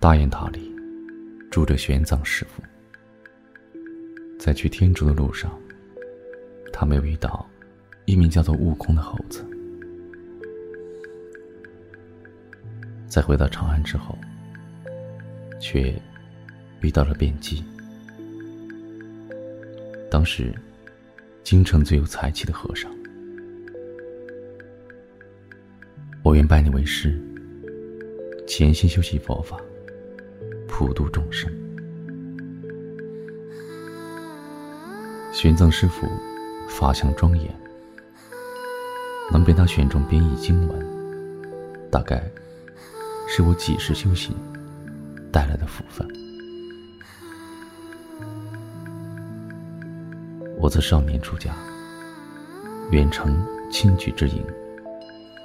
大雁塔里住着玄奘师傅，在去天竺的路上，他没有遇到一名叫做悟空的猴子。在回到长安之后，却遇到了辩机。当时，京城最有才气的和尚，我愿拜你为师，潜心修习佛法。普度众生。玄奘师傅法相庄严，能被他选中编译经文，大概是我几世修行带来的福分。我自少年出家，远承清举之营，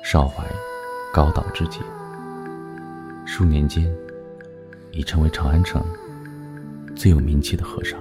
少怀高岛之节，数年间。已成为长安城最有名气的和尚。